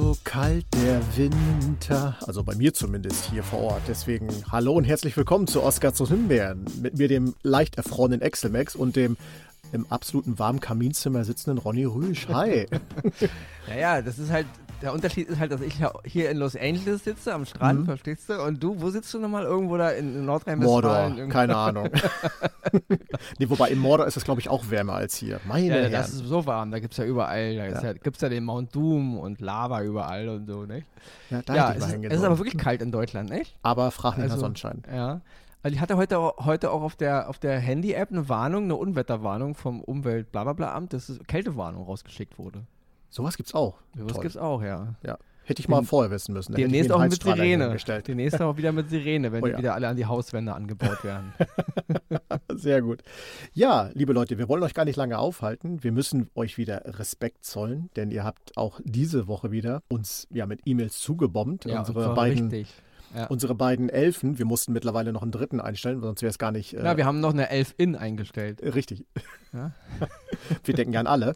so kalt der Winter, also bei mir zumindest hier vor Ort. Deswegen hallo und herzlich willkommen zu Oscar zu Himbeeren. Mit mir dem leicht erfrorenen Exelmax und dem im absoluten warmen Kaminzimmer sitzenden Ronny Rüsch. Hi. naja, das ist halt der Unterschied ist halt, dass ich hier in Los Angeles sitze, am Strand, mhm. verstehst du? Und du, wo sitzt du nochmal? Irgendwo da in Nordrhein-Westfalen? Mordor, keine Ahnung. nee, wobei in Mordor ist es, glaube ich, auch wärmer als hier. Meine ja, Herren. das ist so warm, da gibt es ja überall, da ja. ja, gibt es ja den Mount Doom und Lava überall und so, nicht? Ja, da ja, es, ist, es ist aber wirklich kalt in Deutschland, nicht? Aber frag nicht also, nach Sonnenschein. Ja. Also ich hatte heute, heute auch auf der, auf der Handy-App eine Warnung, eine Unwetterwarnung vom Umwelt-Blablabla-Amt, dass Kältewarnung rausgeschickt wurde. Sowas gibt's auch. Sowas Toll. gibt's auch, ja. Ja. Hätte ich mal Den, vorher wissen müssen. Demnächst auch mit Sirene. Demnächst auch wieder mit Sirene, wenn oh, ja. die wieder alle an die Hauswände angebaut werden. Sehr gut. Ja, liebe Leute, wir wollen euch gar nicht lange aufhalten. Wir müssen euch wieder Respekt zollen, denn ihr habt auch diese Woche wieder uns ja mit E-Mails zugebombt. Ja, unsere beiden richtig. Ja. Unsere beiden Elfen, wir mussten mittlerweile noch einen dritten einstellen, sonst wäre es gar nicht. Äh, ja, wir haben noch eine Elf-In eingestellt. Richtig. Ja? wir denken an alle.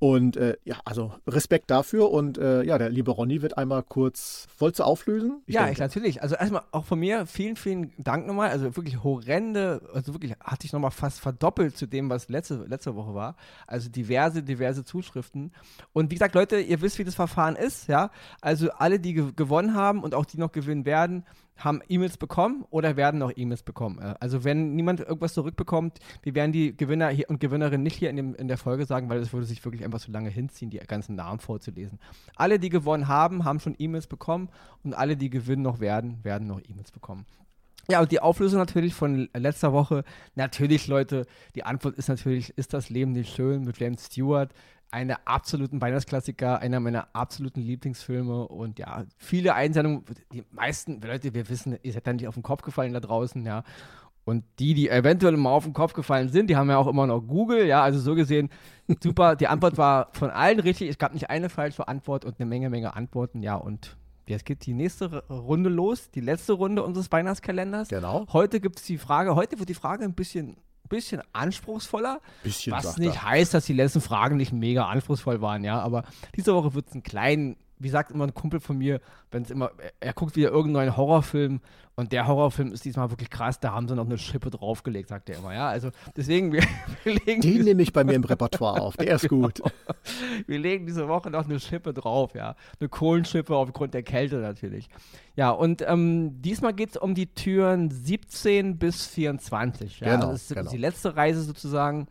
Und äh, ja, also Respekt dafür. Und äh, ja, der liebe Ronny wird einmal kurz. Wolltest du auflösen? Ich ja, ich natürlich. Also erstmal auch von mir vielen, vielen Dank nochmal. Also wirklich horrende, also wirklich hat sich nochmal fast verdoppelt zu dem, was letzte, letzte Woche war. Also diverse, diverse Zuschriften. Und wie gesagt, Leute, ihr wisst, wie das Verfahren ist, ja. Also alle, die gewonnen haben und auch die noch gewinnen werden, haben E-Mails bekommen oder werden noch E-Mails bekommen. Äh, also wenn niemand irgendwas zurückbekommt, wir werden die Gewinner und Gewinnerinnen nicht hier in, dem, in der Folge sagen, weil es würde sich wirklich einfach so lange hinziehen, die ganzen Namen vorzulesen. Alle, die gewonnen haben, haben schon E-Mails bekommen und alle, die gewinnen noch werden, werden noch E-Mails bekommen. Ja, und die Auflösung natürlich von letzter Woche. Natürlich, Leute, die Antwort ist natürlich, ist das Leben nicht schön mit James Stewart? Einer absoluten Weihnachtsklassiker, einer meiner absoluten Lieblingsfilme und ja, viele Einsendungen, die meisten Leute, wir wissen, ihr seid da nicht auf den Kopf gefallen da draußen, ja. Und die, die eventuell mal auf den Kopf gefallen sind, die haben ja auch immer noch Google, ja, also so gesehen, super, die Antwort war von allen richtig, es gab nicht eine falsche Antwort und eine Menge, Menge Antworten, ja, und Jetzt geht die nächste Runde los, die letzte Runde unseres Weihnachtskalenders. Genau. Heute gibt es die Frage, heute wird die Frage ein bisschen bisschen anspruchsvoller. Bisschen, was nicht heißt, dass die letzten Fragen nicht mega anspruchsvoll waren, ja. Aber diese Woche wird es einen kleinen wie sagt immer ein Kumpel von mir, wenn es immer, er, er, guckt wieder irgendeinen Horrorfilm und der Horrorfilm ist diesmal wirklich krass, da haben sie noch eine Schippe draufgelegt, sagt er immer, ja. Also deswegen, wir, wir legen. Den nehme ich bei mir im Repertoire auf, der ist gut. Genau. Wir legen diese Woche noch eine Schippe drauf, ja. Eine Kohlenschippe aufgrund der Kälte natürlich. Ja, und ähm, diesmal geht es um die Türen 17 bis 24. Ja? Genau, das ist genau. die letzte Reise sozusagen.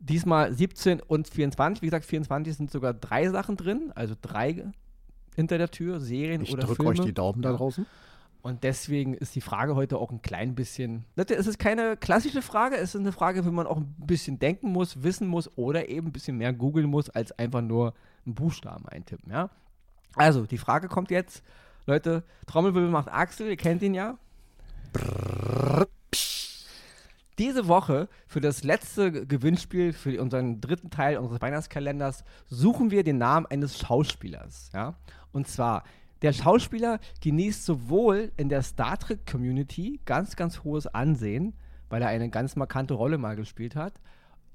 Diesmal 17 und 24. Wie gesagt, 24 sind sogar drei Sachen drin, also drei hinter der Tür, Serien ich oder Filme. Ich drücke euch die Daumen da draußen. Und deswegen ist die Frage heute auch ein klein bisschen. Es ist keine klassische Frage, es ist eine Frage, wo man auch ein bisschen denken muss, wissen muss oder eben ein bisschen mehr googeln muss, als einfach nur einen Buchstaben eintippen. Ja? Also, die Frage kommt jetzt. Leute, Trommelwirbel macht Axel, ihr kennt ihn ja. Brrr, diese Woche für das letzte Gewinnspiel, für unseren dritten Teil unseres Weihnachtskalenders, suchen wir den Namen eines Schauspielers. Ja? Und zwar, der Schauspieler genießt sowohl in der Star Trek-Community ganz, ganz hohes Ansehen, weil er eine ganz markante Rolle mal gespielt hat.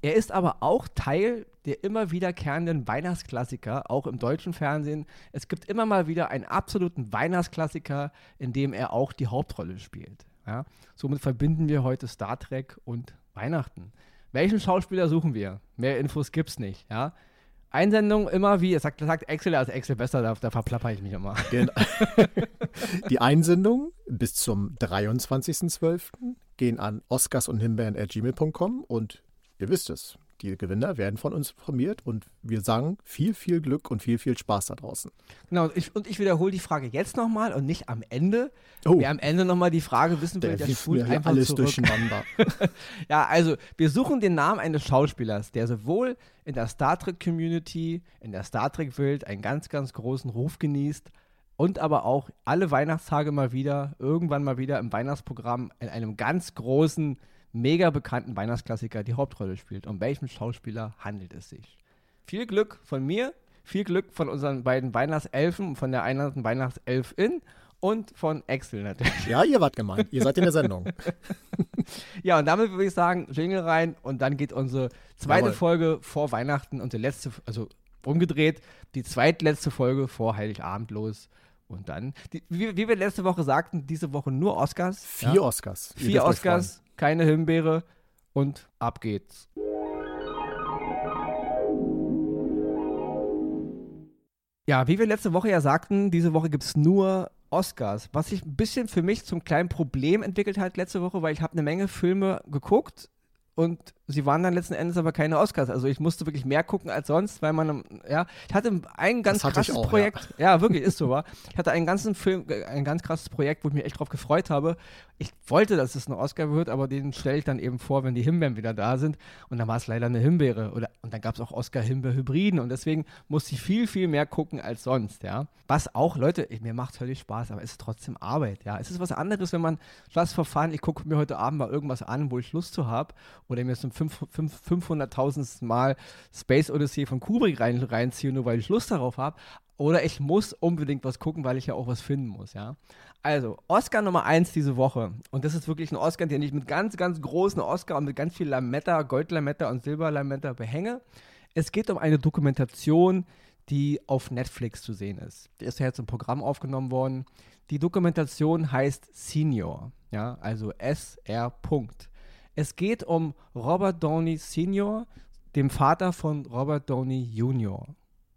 Er ist aber auch Teil der immer wiederkehrenden Weihnachtsklassiker, auch im deutschen Fernsehen. Es gibt immer mal wieder einen absoluten Weihnachtsklassiker, in dem er auch die Hauptrolle spielt. Ja? Somit verbinden wir heute Star Trek und Weihnachten. Welchen Schauspieler suchen wir? Mehr Infos gibt's nicht. Ja? Einsendung immer wie, sagt, sagt Excel als Excel besser, da, da verplapper ich mich immer. Die Einsendung bis zum 23.12. gehen an oscars und himbeeren.gmail.com und ihr wisst es, die Gewinner werden von uns informiert und wir sagen viel, viel Glück und viel, viel Spaß da draußen. Genau, ich, und ich wiederhole die Frage jetzt nochmal und nicht am Ende. Oh. Wer am Ende nochmal die Frage wissen will, der, der spult einfach alles zurück. durcheinander. ja, also wir suchen den Namen eines Schauspielers, der sowohl in der Star Trek-Community, in der Star Trek-Welt einen ganz, ganz großen Ruf genießt, und aber auch alle Weihnachtstage mal wieder, irgendwann mal wieder im Weihnachtsprogramm in einem ganz großen mega bekannten Weihnachtsklassiker die Hauptrolle spielt. Um welchen Schauspieler handelt es sich? Viel Glück von mir, viel Glück von unseren beiden Weihnachtselfen, von der einen Weihnachtselfin und von Excel natürlich. Ja, ihr wart gemeint. Ihr seid in der Sendung. ja, und damit würde ich sagen, Jingle rein und dann geht unsere zweite Jawohl. Folge vor Weihnachten, unsere letzte, also umgedreht, die zweitletzte Folge vor Heiligabend los. Und dann, die, wie, wie, wir letzte Woche sagten, diese Woche nur Oscars. Vier ja? Oscars. Vier Oscars, keine Himbeere und ab geht's. Ja, wie wir letzte Woche ja sagten, diese Woche gibt es nur Oscars, was sich ein bisschen für mich zum kleinen Problem entwickelt hat letzte Woche, weil ich habe eine Menge Filme geguckt und sie waren dann letzten Endes aber keine Oscars. Also ich musste wirklich mehr gucken als sonst, weil man, ja, ich hatte ein ganz krasses auch, Projekt. Ja. ja. wirklich, ist so, war. Ich hatte einen ganzen Film, ein ganz krasses Projekt, wo ich mich echt drauf gefreut habe. Ich wollte, dass es ein Oscar wird, aber den stelle ich dann eben vor, wenn die Himbeeren wieder da sind. Und dann war es leider eine Himbeere. Oder, und dann gab es auch Oscar-Himbeer-Hybriden. Und deswegen musste ich viel, viel mehr gucken als sonst, ja. Was auch, Leute, mir macht völlig Spaß, aber es ist trotzdem Arbeit, ja. Es ist was anderes, wenn man, for fun, ich gucke mir heute Abend mal irgendwas an, wo ich Lust zu habe. Oder mir zum 500.000. Mal Space Odyssey von Kubrick rein, reinziehe, nur weil ich Lust darauf habe. Oder ich muss unbedingt was gucken, weil ich ja auch was finden muss, ja. Also, Oscar Nummer 1 diese Woche. Und das ist wirklich ein Oscar, den ich mit ganz, ganz großen Oscar und mit ganz viel Lametta, Goldlametta und Silberlametta behänge. Es geht um eine Dokumentation, die auf Netflix zu sehen ist. Die ist ja jetzt im Programm aufgenommen worden. Die Dokumentation heißt Senior, ja, also SR. Es geht um Robert Downey Sr., dem Vater von Robert Downey Jr.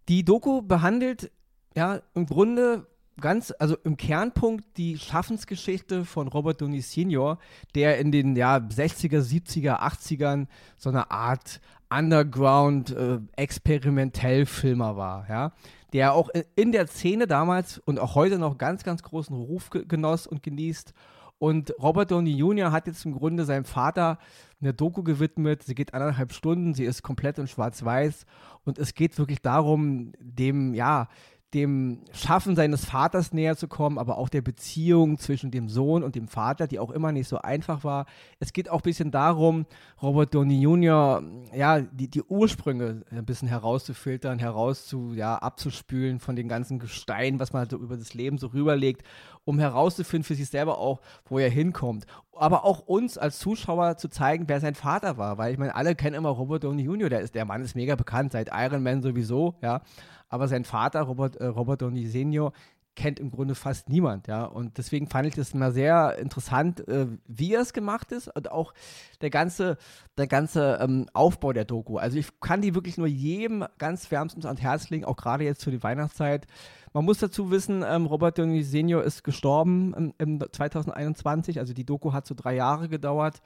Die Doku behandelt ja im Grunde ganz, also im Kernpunkt die Schaffensgeschichte von Robert Downey Sr., der in den ja, 60er, 70er, 80ern so eine Art Underground äh, Experimentellfilmer war, ja, der auch in der Szene damals und auch heute noch ganz, ganz großen Ruf genoss und genießt und Robert Downey Jr. hat jetzt im Grunde seinem Vater eine Doku gewidmet. Sie geht anderthalb Stunden, sie ist komplett in Schwarz-Weiß und es geht wirklich darum, dem, ja, dem Schaffen seines Vaters näher zu kommen, aber auch der Beziehung zwischen dem Sohn und dem Vater, die auch immer nicht so einfach war. Es geht auch ein bisschen darum, Robert Downey Jr., ja, die, die Ursprünge ein bisschen herauszufiltern, herauszu, ja, abzuspülen von den ganzen Gesteinen, was man halt so über das Leben so rüberlegt, um herauszufinden für sich selber auch, wo er hinkommt. Aber auch uns als Zuschauer zu zeigen, wer sein Vater war, weil ich meine, alle kennen immer Robert Downey Jr., der ist, der Mann ist mega bekannt, seit Iron Man sowieso, ja aber sein Vater, Robert, äh, Robert Downey Senior, kennt im Grunde fast niemand, ja. Und deswegen fand ich das mal sehr interessant, äh, wie es gemacht ist und auch der ganze, der ganze ähm, Aufbau der Doku. Also ich kann die wirklich nur jedem ganz wärmstens ans Herz legen, auch gerade jetzt für die Weihnachtszeit. Man muss dazu wissen, ähm, Robert Downey Senior ist gestorben im, im 2021, also die Doku hat so drei Jahre gedauert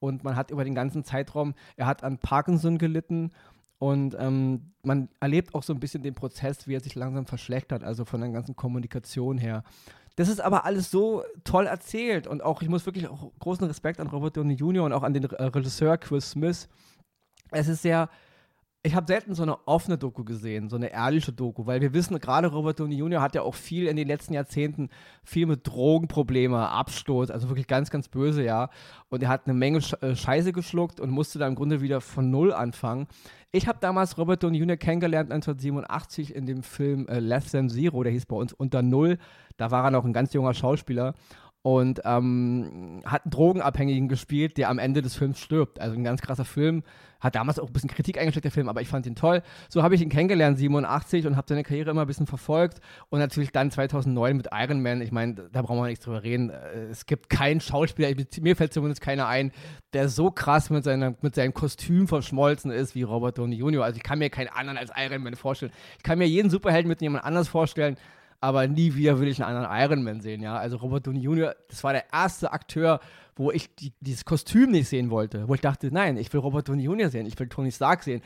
und man hat über den ganzen Zeitraum, er hat an Parkinson gelitten und ähm, man erlebt auch so ein bisschen den Prozess, wie er sich langsam verschlechtert, also von der ganzen Kommunikation her. Das ist aber alles so toll erzählt und auch, ich muss wirklich auch großen Respekt an Robert Downey Jr. und auch an den äh, Regisseur Chris Smith. Es ist sehr, ich habe selten so eine offene Doku gesehen, so eine ehrliche Doku, weil wir wissen, gerade Robert Downey Jr. hat ja auch viel in den letzten Jahrzehnten viel mit Drogenprobleme, Absturz, also wirklich ganz, ganz böse, ja. Und er hat eine Menge äh, Scheiße geschluckt und musste da im Grunde wieder von Null anfangen. Ich habe damals Robert Downey Jr. kennengelernt 1987 in dem Film äh, Less Than Zero, der hieß bei uns Unter Null. Da war er noch ein ganz junger Schauspieler und ähm, hat einen Drogenabhängigen gespielt, der am Ende des Films stirbt. Also ein ganz krasser Film. Hat damals auch ein bisschen Kritik eingesteckt, der Film, aber ich fand ihn toll. So habe ich ihn kennengelernt, 87, und habe seine Karriere immer ein bisschen verfolgt. Und natürlich dann 2009 mit Iron Man. Ich meine, da brauchen wir nichts drüber reden. Äh, es gibt keinen Schauspieler, mir fällt zumindest keiner ein, der so krass mit, seiner, mit seinem Kostüm verschmolzen ist wie Robert Downey Jr. Also ich kann mir keinen anderen als Iron Man vorstellen. Ich kann mir jeden Superhelden mit jemand anders vorstellen aber nie wieder will ich einen anderen Iron Man sehen, ja. Also Robert Downey Jr., das war der erste Akteur, wo ich die, dieses Kostüm nicht sehen wollte, wo ich dachte, nein, ich will Robert Downey Jr. sehen, ich will Tony Stark sehen.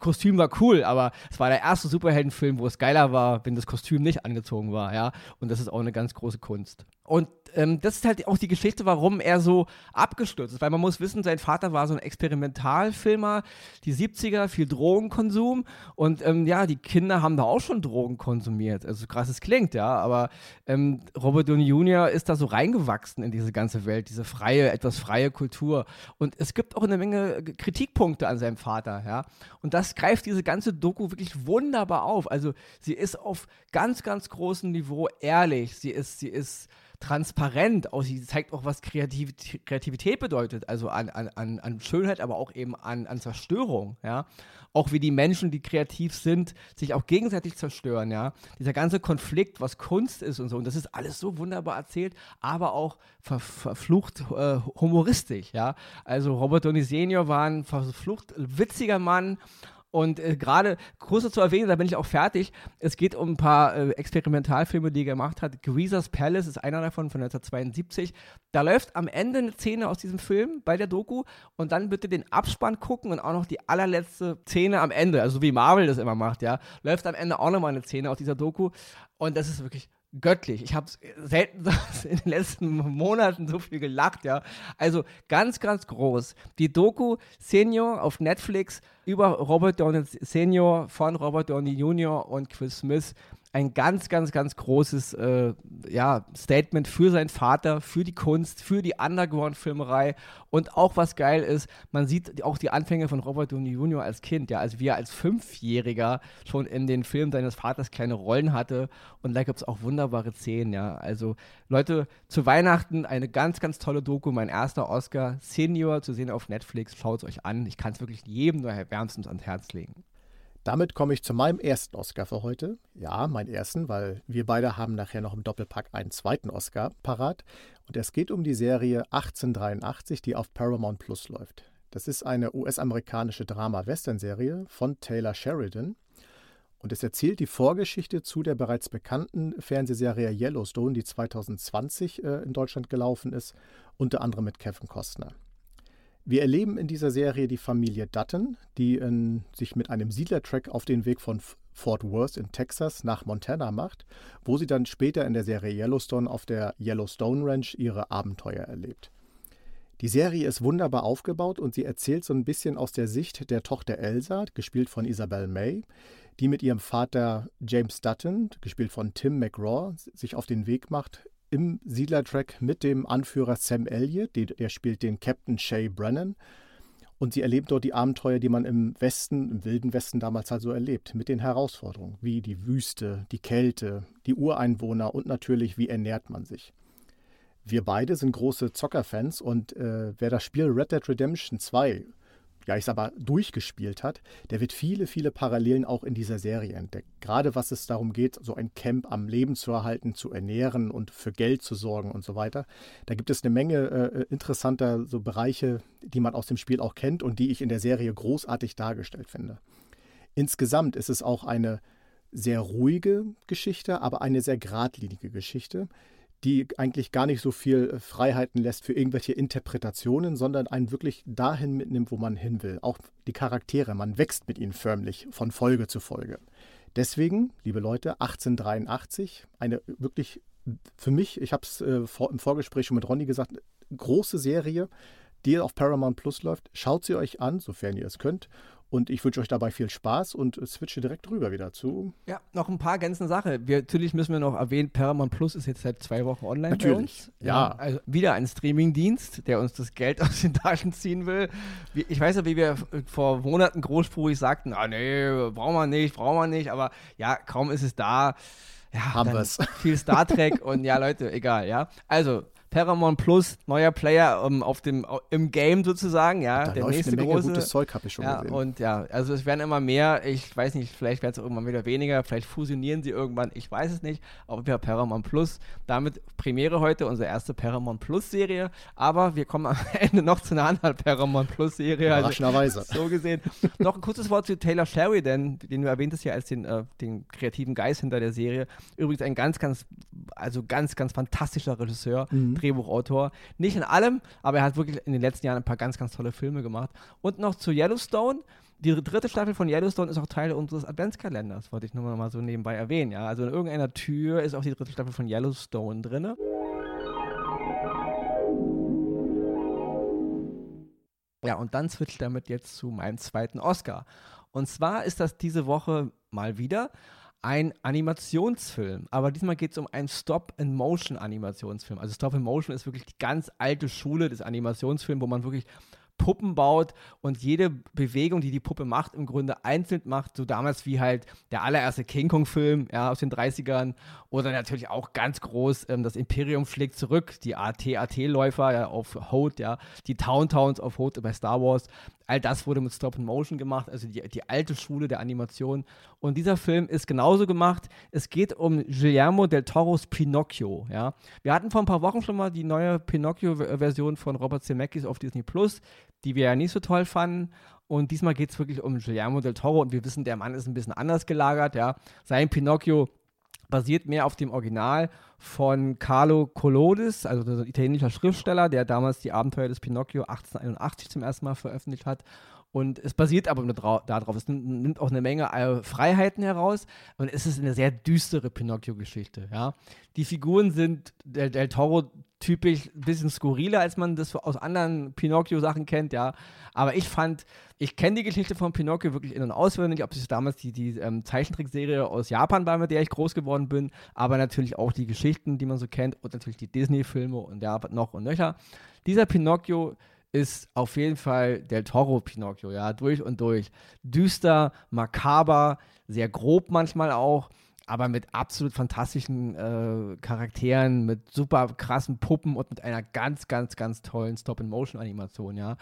Kostüm war cool, aber es war der erste Superheldenfilm, wo es geiler war, wenn das Kostüm nicht angezogen war, ja. Und das ist auch eine ganz große Kunst. Und ähm, das ist halt auch die Geschichte, warum er so abgestürzt ist. Weil man muss wissen, sein Vater war so ein Experimentalfilmer, die 70er, viel Drogenkonsum. Und ähm, ja, die Kinder haben da auch schon Drogen konsumiert. Also krass es klingt, ja. Aber ähm, Robert Downey Jr. ist da so reingewachsen in diese ganze Welt, diese freie, etwas freie Kultur. Und es gibt auch eine Menge Kritikpunkte an seinem Vater, ja. Und das greift diese ganze Doku wirklich wunderbar auf. Also sie ist auf ganz, ganz großem Niveau ehrlich. Sie ist, sie ist transparent aus. Sie zeigt auch, was Kreativität, Kreativität bedeutet, also an, an, an Schönheit, aber auch eben an, an Zerstörung, ja. Auch wie die Menschen, die kreativ sind, sich auch gegenseitig zerstören, ja. Dieser ganze Konflikt, was Kunst ist und so, und das ist alles so wunderbar erzählt, aber auch ver, verflucht äh, humoristisch, ja. Also Robert Downey Senior war ein verflucht witziger Mann und äh, gerade kurz zu erwähnen, da bin ich auch fertig. Es geht um ein paar äh, Experimentalfilme, die er gemacht hat. Greaser's Palace ist einer davon von 1972. Da läuft am Ende eine Szene aus diesem Film bei der Doku und dann bitte den Abspann gucken und auch noch die allerletzte Szene am Ende, also wie Marvel das immer macht, ja, läuft am Ende auch nochmal eine Szene aus dieser Doku und das ist wirklich göttlich. Ich habe selten in den letzten Monaten so viel gelacht, ja. Also ganz, ganz groß. Die Doku Senior auf Netflix über Robert Downey Senior von Robert Downey Jr. und Chris Smith ein ganz, ganz, ganz großes äh, ja, Statement für seinen Vater, für die Kunst, für die Underground-Filmerei und auch was geil ist, man sieht auch die Anfänge von Robert Downey Jr. als Kind, ja, also wie er als Fünfjähriger schon in den Filmen seines Vaters kleine Rollen hatte und da gibt es auch wunderbare Szenen, ja, also Leute, zu Weihnachten eine ganz, ganz tolle Doku, mein erster Oscar, Senior, zu sehen auf Netflix, schaut es euch an, ich kann es wirklich jedem nur wärmstens ans Herz legen. Damit komme ich zu meinem ersten Oscar für heute. Ja, meinen ersten, weil wir beide haben nachher noch im Doppelpack einen zweiten Oscar parat. Und es geht um die Serie 1883, die auf Paramount Plus läuft. Das ist eine US-amerikanische Drama-Western-Serie von Taylor Sheridan. Und es erzählt die Vorgeschichte zu der bereits bekannten Fernsehserie Yellowstone, die 2020 äh, in Deutschland gelaufen ist, unter anderem mit Kevin Costner. Wir erleben in dieser Serie die Familie Dutton, die in, sich mit einem Siedlertrack auf den Weg von Fort Worth in Texas nach Montana macht, wo sie dann später in der Serie Yellowstone auf der Yellowstone Ranch ihre Abenteuer erlebt. Die Serie ist wunderbar aufgebaut und sie erzählt so ein bisschen aus der Sicht der Tochter Elsa, gespielt von Isabel May, die mit ihrem Vater James Dutton, gespielt von Tim McGraw, sich auf den Weg macht, im Siedlertrack mit dem Anführer Sam Elliott, der spielt den Captain Shay Brennan. Und sie erlebt dort die Abenteuer, die man im Westen, im wilden Westen damals halt so erlebt, mit den Herausforderungen, wie die Wüste, die Kälte, die Ureinwohner und natürlich, wie ernährt man sich. Wir beide sind große Zockerfans und äh, wer das Spiel Red Dead Redemption 2 ja, ich sag mal, durchgespielt hat, der wird viele, viele Parallelen auch in dieser Serie entdecken. Gerade was es darum geht, so ein Camp am Leben zu erhalten, zu ernähren und für Geld zu sorgen und so weiter. Da gibt es eine Menge äh, interessanter so Bereiche, die man aus dem Spiel auch kennt und die ich in der Serie großartig dargestellt finde. Insgesamt ist es auch eine sehr ruhige Geschichte, aber eine sehr geradlinige Geschichte, die eigentlich gar nicht so viel äh, Freiheiten lässt für irgendwelche Interpretationen, sondern einen wirklich dahin mitnimmt, wo man hin will. Auch die Charaktere, man wächst mit ihnen förmlich von Folge zu Folge. Deswegen, liebe Leute, 1883, eine wirklich für mich, ich habe es äh, im Vorgespräch schon mit Ronny gesagt, große Serie, die auf Paramount Plus läuft. Schaut sie euch an, sofern ihr es könnt. Und ich wünsche euch dabei viel Spaß und switche direkt rüber wieder zu. Ja, noch ein paar Gänzen Sache. Wir, natürlich müssen wir noch erwähnen, Paramount Plus ist jetzt seit zwei Wochen online. Natürlich, ja. Also wieder ein Streamingdienst, der uns das Geld aus den Taschen ziehen will. Ich weiß ja, wie wir vor Monaten großspurig sagten, ah nee, brauchen wir nicht, brauchen wir nicht, aber ja, kaum ist es da. Ja, haben wir es. Viel Star Trek und ja, Leute, egal, ja. Also, Paramount Plus, neuer Player um, auf dem, im Game sozusagen, ja. Da der nächste eine Menge große. gutes Zeug habe ich schon ja, gesehen. Und ja, also es werden immer mehr, ich weiß nicht, vielleicht werden es auch irgendwann wieder weniger, vielleicht fusionieren sie irgendwann, ich weiß es nicht, aber wir haben Paramount Plus, damit Premiere heute, unsere erste Paramount Plus Serie, aber wir kommen am Ende noch zu einer anderen Paramount Plus Serie. Also Überraschenderweise. Also, so gesehen. noch ein kurzes Wort zu Taylor Sheridan, den du erwähntest ja als den, äh, den kreativen Geist hinter der Serie. Übrigens ein ganz, ganz, also ganz, ganz fantastischer Regisseur. Mhm. Drehbuchautor. Nicht in allem, aber er hat wirklich in den letzten Jahren ein paar ganz, ganz tolle Filme gemacht. Und noch zu Yellowstone. Die dritte Staffel von Yellowstone ist auch Teil unseres Adventskalenders, wollte ich nur mal so nebenbei erwähnen. Ja? Also in irgendeiner Tür ist auch die dritte Staffel von Yellowstone drin. Ja, und dann switcht damit jetzt zu meinem zweiten Oscar. Und zwar ist das diese Woche mal wieder ein Animationsfilm. Aber diesmal geht es um einen Stop-in-Motion-Animationsfilm. Also Stop-in-Motion ist wirklich die ganz alte Schule des Animationsfilms, wo man wirklich Puppen baut und jede Bewegung, die die Puppe macht, im Grunde einzeln macht, so damals wie halt der allererste King Kong-Film ja, aus den 30ern oder natürlich auch ganz groß ähm, das Imperium schlägt zurück, die AT-AT-Läufer ja, auf Hoth, ja, die Town Towns auf Hoth bei Star Wars. All das wurde mit Stop and Motion gemacht, also die, die alte Schule der Animation. Und dieser Film ist genauso gemacht. Es geht um Guillermo del Toros Pinocchio. Ja. Wir hatten vor ein paar Wochen schon mal die neue Pinocchio-Version von Robert Zemeckis auf Disney Plus, die wir ja nicht so toll fanden. Und diesmal geht es wirklich um Guillermo del Toro und wir wissen, der Mann ist ein bisschen anders gelagert. Ja. Sein Pinocchio basiert mehr auf dem Original von Carlo Collodis, also ein italienischer Schriftsteller, der damals die Abenteuer des Pinocchio 1881 zum ersten Mal veröffentlicht hat. Und es basiert aber nur darauf. Es nimmt, nimmt, auch eine Menge äh, Freiheiten heraus und es ist eine sehr düstere Pinocchio-Geschichte. Ja? Die Figuren sind Del, Del Toro typisch ein bisschen skurriler, als man das aus anderen Pinocchio-Sachen kennt, ja. Aber ich fand, ich kenne die Geschichte von Pinocchio wirklich in- und auswendig, ob es damals die, die ähm, Zeichentrickserie aus Japan war, mit der ich groß geworden bin, aber natürlich auch die Geschichten, die man so kennt und natürlich die Disney-Filme und ja, noch und nöcher. Dieser Pinocchio ist auf jeden Fall Del Toro Pinocchio, ja, durch und durch. Düster, makaber, sehr grob manchmal auch aber mit absolut fantastischen äh, Charakteren, mit super krassen Puppen und mit einer ganz, ganz, ganz tollen Stop-and-Motion-Animation, ja.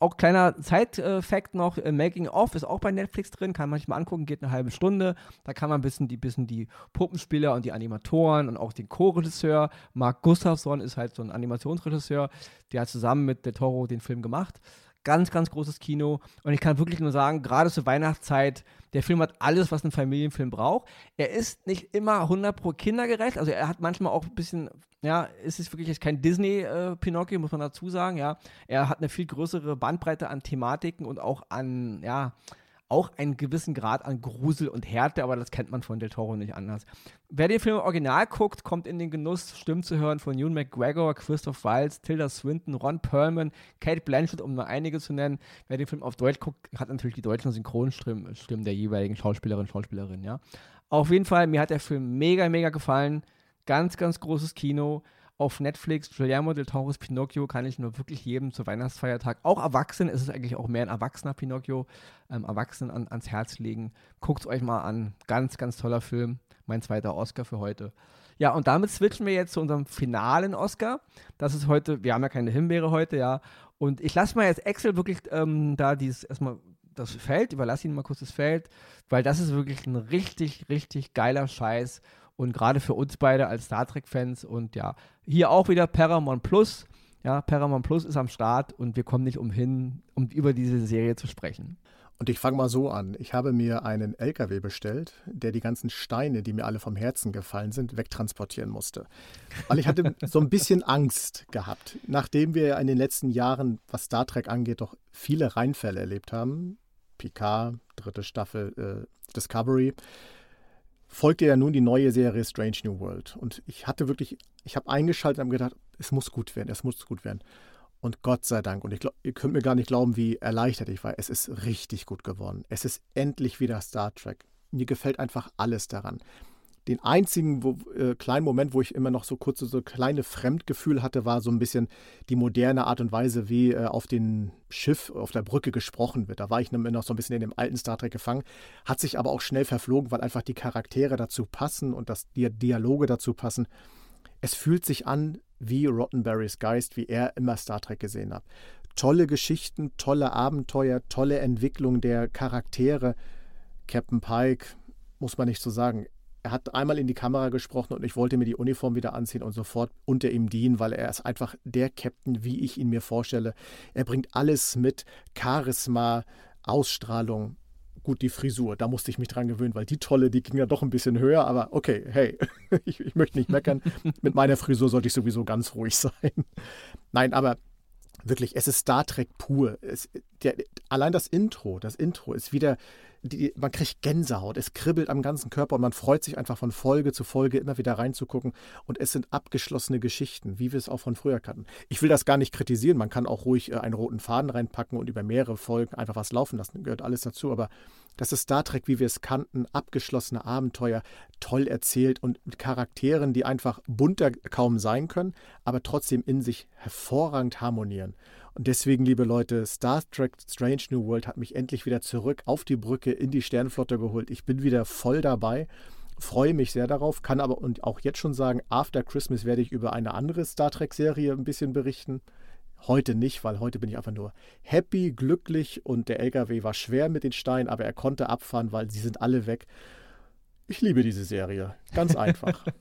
Auch kleiner Side-Fact noch, äh, Making of ist auch bei Netflix drin, kann man sich mal angucken, geht eine halbe Stunde. Da kann man ein bisschen die, bisschen die Puppenspieler und die Animatoren und auch den Co-Regisseur, Mark Gustafsson ist halt so ein Animationsregisseur, der hat zusammen mit Der Toro den Film gemacht. Ganz, ganz großes Kino. Und ich kann wirklich nur sagen, gerade zur Weihnachtszeit, der Film hat alles, was ein Familienfilm braucht. Er ist nicht immer 100 pro kindergerecht. Also er hat manchmal auch ein bisschen, ja, es ist wirklich kein Disney-Pinocchio, äh, muss man dazu sagen, ja. Er hat eine viel größere Bandbreite an Thematiken und auch an, ja, auch einen gewissen Grad an Grusel und Härte, aber das kennt man von Del Toro nicht anders. Wer den Film original guckt, kommt in den Genuss, Stimmen zu hören von Ewan McGregor, Christoph Waltz, Tilda Swinton, Ron Perlman, Kate Blanchett, um nur einige zu nennen. Wer den Film auf Deutsch guckt, hat natürlich die deutschen Synchronstimmen Stimmen der jeweiligen Schauspielerinnen und Schauspielerinnen, ja. Auf jeden Fall, mir hat der Film mega, mega gefallen. Ganz, ganz großes Kino auf Netflix. Guillermo del Toro's Pinocchio kann ich nur wirklich jedem zu Weihnachtsfeiertag, auch Erwachsenen, ist es eigentlich auch mehr ein erwachsener Pinocchio, ähm, Erwachsenen an, ans Herz legen. Guckt euch mal an. Ganz, ganz toller Film. Mein zweiter Oscar für heute. Ja, und damit switchen wir jetzt zu unserem finalen Oscar. Das ist heute, wir haben ja keine Himbeere heute, ja. Und ich lasse mal jetzt Excel wirklich ähm, da dieses erstmal das Feld, überlasse Ihnen mal kurz das Feld, weil das ist wirklich ein richtig, richtig geiler Scheiß. Und gerade für uns beide als Star Trek-Fans und ja, hier auch wieder Paramount Plus. Ja, Paramount Plus ist am Start und wir kommen nicht umhin, um über diese Serie zu sprechen. Und ich fange mal so an. Ich habe mir einen LKW bestellt, der die ganzen Steine, die mir alle vom Herzen gefallen sind, wegtransportieren musste. Weil ich hatte so ein bisschen Angst gehabt. Nachdem wir in den letzten Jahren, was Star Trek angeht, doch viele Reinfälle erlebt haben. Picard, dritte Staffel äh, Discovery folgte ja nun die neue Serie Strange New World. Und ich hatte wirklich, ich habe eingeschaltet und gedacht, es muss gut werden, es muss gut werden. Und Gott sei Dank, und ich glaub, ihr könnt mir gar nicht glauben, wie erleichtert ich war. Es ist richtig gut geworden. Es ist endlich wieder Star Trek. Mir gefällt einfach alles daran den einzigen wo, äh, kleinen Moment, wo ich immer noch so kurz so kleine Fremdgefühl hatte, war so ein bisschen die moderne Art und Weise, wie äh, auf dem Schiff, auf der Brücke gesprochen wird. Da war ich immer noch so ein bisschen in dem alten Star Trek gefangen, hat sich aber auch schnell verflogen, weil einfach die Charaktere dazu passen und das, die Dialoge dazu passen. Es fühlt sich an wie Rottenberrys Geist, wie er immer Star Trek gesehen hat. Tolle Geschichten, tolle Abenteuer, tolle Entwicklung der Charaktere. Captain Pike, muss man nicht so sagen, er hat einmal in die Kamera gesprochen und ich wollte mir die Uniform wieder anziehen und sofort unter ihm dienen, weil er ist einfach der Captain, wie ich ihn mir vorstelle. Er bringt alles mit Charisma, Ausstrahlung. Gut, die Frisur, da musste ich mich dran gewöhnen, weil die tolle, die ging ja doch ein bisschen höher, aber okay, hey, ich, ich möchte nicht meckern. Mit meiner Frisur sollte ich sowieso ganz ruhig sein. Nein, aber wirklich, es ist Star Trek pur. Es, der, allein das Intro, das Intro ist wieder die, man kriegt Gänsehaut, es kribbelt am ganzen Körper und man freut sich einfach von Folge zu Folge immer wieder reinzugucken. Und es sind abgeschlossene Geschichten, wie wir es auch von früher kannten. Ich will das gar nicht kritisieren, man kann auch ruhig äh, einen roten Faden reinpacken und über mehrere Folgen einfach was laufen lassen, gehört alles dazu. Aber das ist Star Trek, wie wir es kannten, abgeschlossene Abenteuer, toll erzählt und mit Charakteren, die einfach bunter kaum sein können, aber trotzdem in sich hervorragend harmonieren. Und deswegen, liebe Leute, Star Trek Strange New World hat mich endlich wieder zurück auf die Brücke in die Sternflotte geholt. Ich bin wieder voll dabei. Freue mich sehr darauf, kann aber und auch jetzt schon sagen, After Christmas werde ich über eine andere Star Trek-Serie ein bisschen berichten. Heute nicht, weil heute bin ich einfach nur happy, glücklich und der LKW war schwer mit den Steinen, aber er konnte abfahren, weil sie sind alle weg. Ich liebe diese Serie. Ganz einfach.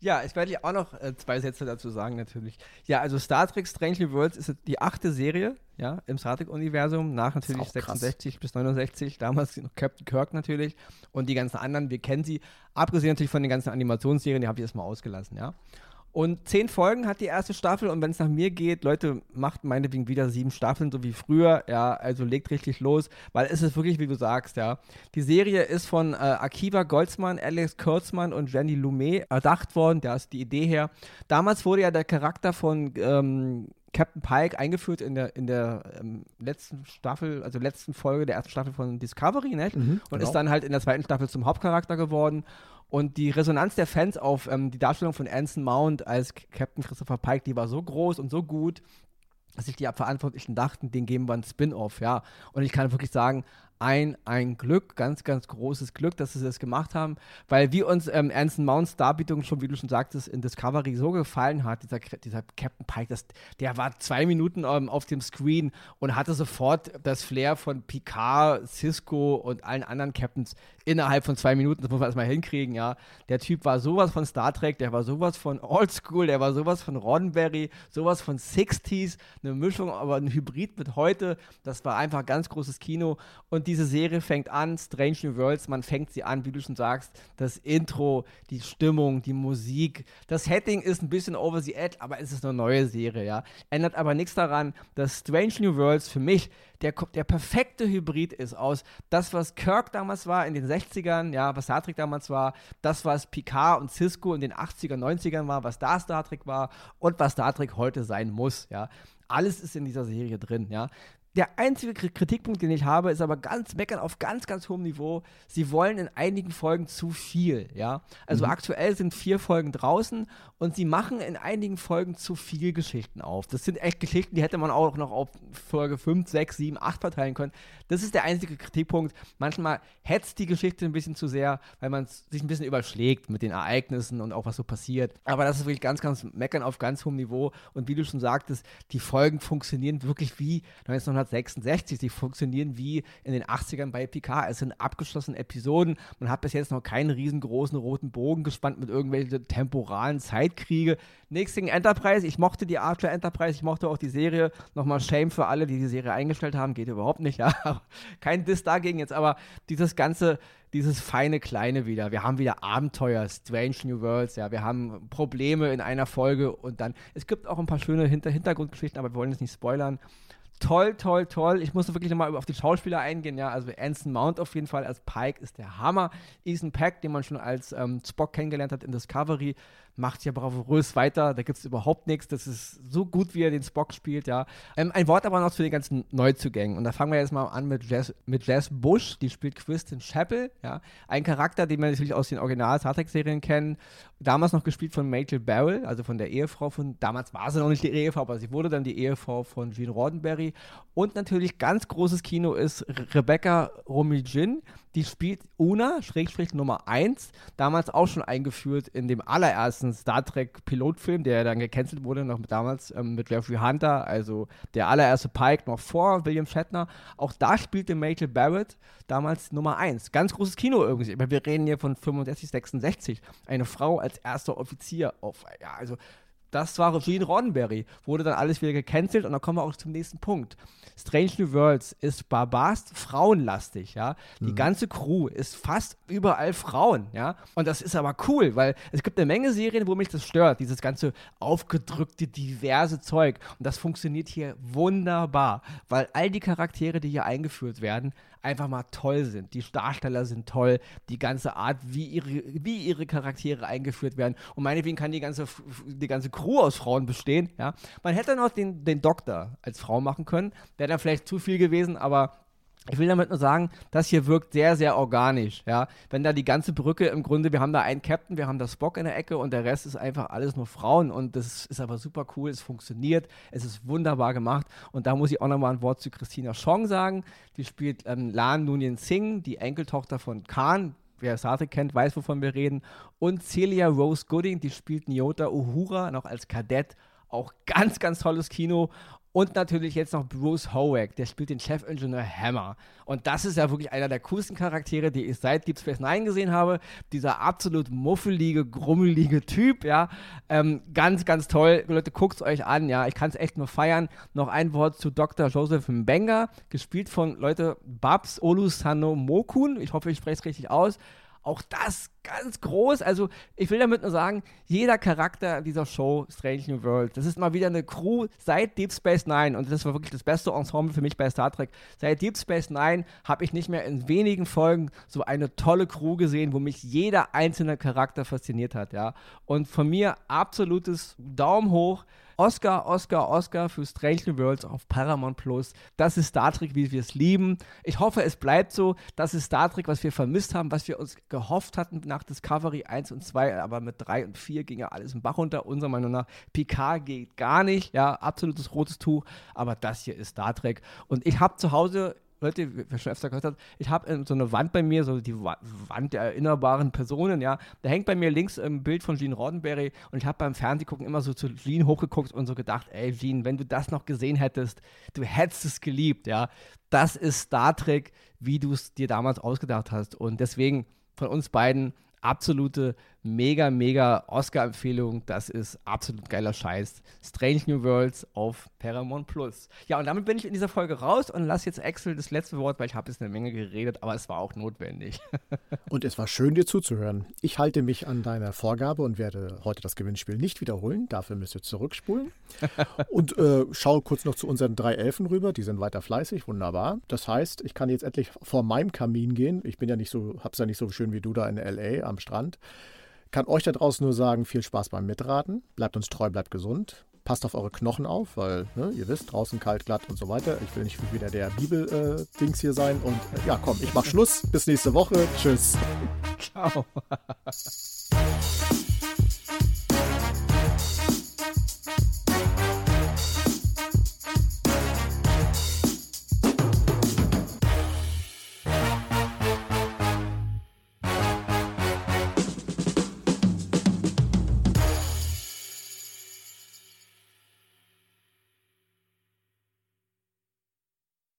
Ja, ich werde dir auch noch äh, zwei Sätze dazu sagen, natürlich. Ja, also Star Trek Strange New Worlds ist die achte Serie, ja, im Star Trek-Universum, nach natürlich 66 bis 69, damals noch Captain Kirk natürlich und die ganzen anderen, wir kennen sie, abgesehen natürlich von den ganzen Animationsserien, die habe ich erstmal ausgelassen, ja. Und zehn Folgen hat die erste Staffel und wenn es nach mir geht, Leute, macht meinetwegen wieder sieben Staffeln, so wie früher, ja, also legt richtig los, weil es ist wirklich, wie du sagst, ja. Die Serie ist von äh, Akiva Goldsmann, Alex Kurtzmann und Jenny Lumet erdacht worden, da ist die Idee her. Damals wurde ja der Charakter von ähm, Captain Pike eingeführt in der, in der ähm, letzten Staffel, also letzten Folge der ersten Staffel von Discovery, ne? Mhm, und genau. ist dann halt in der zweiten Staffel zum Hauptcharakter geworden. Und die Resonanz der Fans auf ähm, die Darstellung von Anson Mount als Captain Christopher Pike, die war so groß und so gut, dass sich die Verantwortlichen dachten, den geben wir ein Spin-off, ja. Und ich kann wirklich sagen, ein, ein Glück, ganz, ganz großes Glück, dass sie das gemacht haben, weil wie uns ähm, Anson Mounts Darbietung schon, wie du schon sagtest, in Discovery so gefallen hat, dieser, dieser Captain Pike, das, der war zwei Minuten ähm, auf dem Screen und hatte sofort das Flair von Picard, Cisco und allen anderen Captains innerhalb von zwei Minuten, das muss man erstmal hinkriegen, ja. Der Typ war sowas von Star Trek, der war sowas von Oldschool, der war sowas von Roddenberry, sowas von 60s, eine Mischung, aber ein Hybrid mit heute, das war einfach ganz großes Kino. Und diese Serie fängt an, Strange New Worlds, man fängt sie an, wie du schon sagst, das Intro, die Stimmung, die Musik, das Setting ist ein bisschen over the edge, aber es ist eine neue Serie, ja. Ändert aber nichts daran, dass Strange New Worlds für mich der, der perfekte Hybrid ist aus das, was Kirk damals war in den 60ern, ja, was Star Trek damals war, das, was Picard und Cisco in den 80er, 90ern war, was da Star Trek war und was Star Trek heute sein muss, ja. Alles ist in dieser Serie drin, ja. Der einzige Kritikpunkt, den ich habe, ist aber ganz meckern auf ganz, ganz hohem Niveau. Sie wollen in einigen Folgen zu viel, ja. Also mhm. aktuell sind vier Folgen draußen und sie machen in einigen Folgen zu viel Geschichten auf. Das sind echt Geschichten, die hätte man auch noch auf Folge 5, 6, 7, 8 verteilen können. Das ist der einzige Kritikpunkt. Manchmal hetzt die Geschichte ein bisschen zu sehr, weil man sich ein bisschen überschlägt mit den Ereignissen und auch was so passiert. Aber das ist wirklich ganz, ganz meckern auf ganz hohem Niveau. Und wie du schon sagtest, die Folgen funktionieren wirklich wie 1900 1966. Sie funktionieren wie in den 80ern bei Picard. Es sind abgeschlossene Episoden. Man hat bis jetzt noch keinen riesengroßen roten Bogen gespannt mit irgendwelchen temporalen Zeitkriege. Nichts gegen Enterprise. Ich mochte die Archer Enterprise. Ich mochte auch die Serie. Nochmal Shame für alle, die die Serie eingestellt haben. Geht überhaupt nicht. Ja. Kein Diss dagegen jetzt. Aber dieses ganze dieses feine Kleine wieder. Wir haben wieder Abenteuer, Strange New Worlds, ja, wir haben Probleme in einer Folge und dann, es gibt auch ein paar schöne Hinter Hintergrundgeschichten, aber wir wollen es nicht spoilern toll, toll, toll. Ich musste wirklich nochmal auf die Schauspieler eingehen. Ja, also Anson Mount auf jeden Fall als Pike ist der Hammer. Ethan Peck, den man schon als ähm, Spock kennengelernt hat in Discovery, macht ja bravourös weiter. Da gibt es überhaupt nichts. Das ist so gut, wie er den Spock spielt, ja. Ähm, ein Wort aber noch zu den ganzen Neuzugängen. Und da fangen wir jetzt mal an mit Jess, mit Jess Bush. Die spielt Kristen Chappell, ja. Ein Charakter, den wir natürlich aus den Original Star Trek-Serien kennen. Damals noch gespielt von Rachel Barrell, also von der Ehefrau von, damals war sie noch nicht die Ehefrau, aber sie wurde dann die Ehefrau von Gene Roddenberry. Und natürlich ganz großes Kino ist Rebecca Romijn, die spielt Una, Schrägstrich Nummer 1, damals auch schon eingeführt in dem allerersten Star Trek Pilotfilm, der dann gecancelt wurde, noch damals ähm, mit Jeffrey Hunter, also der allererste Pike noch vor William Shatner. Auch da spielte Rachel Barrett damals Nummer 1. Ganz großes Kino irgendwie. Wir reden hier von 65, 66. Eine Frau als erster Offizier auf, ja, also das war Gene Roddenberry. Wurde dann alles wieder gecancelt und dann kommen wir auch zum nächsten Punkt. Strange New Worlds ist barbarst frauenlastig, ja. Die mhm. ganze Crew ist fast überall Frauen, ja. Und das ist aber cool, weil es gibt eine Menge Serien, wo mich das stört, dieses ganze aufgedrückte, diverse Zeug. Und das funktioniert hier wunderbar, weil all die Charaktere, die hier eingeführt werden, einfach mal toll sind. Die Darsteller sind toll, die ganze Art, wie ihre, wie ihre Charaktere eingeführt werden. Und meinetwegen kann die ganze, die ganze Crew aus Frauen bestehen. Ja? Man hätte noch den, den Doktor als Frau machen können. Wäre dann vielleicht zu viel gewesen, aber Ich will damit nur sagen, das hier wirkt sehr, sehr organisch, ja. Wenn da die ganze Brücke im Grunde, wir haben da einen Captain, wir haben da Spock in der Ecke und der Rest ist einfach alles nur Frauen und das ist aber super cool, es funktioniert, es ist wunderbar gemacht und da muss ich auch nochmal ein Wort zu Christina Chong sagen, die spielt ähm, Lan Nunien Singh, die Enkeltochter von Khan, wer Star kennt, weiß, wovon wir reden. Und Celia Rose Gooding, die spielt Nyota Uhura, noch als Kadett, auch ganz, ganz tolles Kino und natürlich jetzt noch Bruce Howick, der spielt den Chefingenieur Hammer. Und das ist ja wirklich einer der coolsten Charaktere, die ich seit Deep Space Nine gesehen habe. Dieser absolut muffelige, grummelige Typ, ja. Ähm, ganz, ganz toll. Leute, guckt es euch an, ja. Ich kann es echt nur feiern. Noch ein Wort zu Dr. Joseph Mbenga, gespielt von, Leute, Babs Olusano Mokun. Ich hoffe, ich spreche es richtig aus. Auch das ganz groß. Also, ich will damit nur sagen, jeder Charakter dieser Show, Strange New World, das ist mal wieder eine Crew seit Deep Space Nine. Und das war wirklich das beste Ensemble für mich bei Star Trek. Seit Deep Space Nine habe ich nicht mehr in wenigen Folgen so eine tolle Crew gesehen, wo mich jeder einzelne Charakter fasziniert hat. Ja. Und von mir absolutes Daumen hoch. Oscar, Oscar, Oscar für Strange New Worlds auf Paramount Plus. Das ist Star Trek, wie wir es lieben. Ich hoffe, es bleibt so. Das ist Star Trek, was wir vermisst haben, was wir uns gehofft hatten nach Discovery 1 und 2, aber mit 3 und 4 ging ja alles im Bach runter. Unserer Meinung nach, Picard geht gar nicht. Ja, absolutes rotes Tuch. Aber das hier ist Star Trek. Und ich habe zu Hause Leute, wer schon öfter gehört hat, ich habe ähm, so eine Wand bei mir, so die Wand der erinnerbaren Personen, ja. Da hängt bei mir links ein Bild von Gene Roddenberry und ich habe beim Fernsehgucken immer so zu Gene hochgeguckt und so gedacht, ey Gene, wenn du das noch gesehen hättest, du hättest es geliebt, ja. Das ist Star Trek, wie du es dir damals ausgedacht hast. Und deswegen von uns beiden absolute mega, mega Oscar-Empfehlung. Das ist absolut geiler Scheiß. Strange New Worlds auf Paramount Plus. Ja, und damit bin ich in dieser Folge raus und lasse jetzt Axel das letzte Wort, weil ich habe jetzt eine Menge geredet, aber es war auch notwendig. und es war schön, dir zuzuhören. Ich halte mich an deiner Vorgabe und werde heute das Gewinnspiel nicht wiederholen. Dafür müsst ihr zurückspulen. und äh, schaue kurz noch zu unseren drei Elfen rüber. Die sind weiter fleißig, wunderbar. Das heißt, ich kann jetzt endlich vor meinem Kamin gehen. Ich bin ja nicht so, hab's ja nicht so schön wie du da in L.A. am Strand. Kann euch da draußen nur sagen, viel Spaß beim Mitraten. Bleibt uns treu, bleibt gesund. Passt auf eure Knochen auf, weil ne, ihr wisst, draußen kalt, glatt und so weiter. Ich will nicht wieder der Bibel-Dings äh, hier sein. Und äh, ja, komm, ich mach Schluss. Bis nächste Woche. Tschüss. Ciao.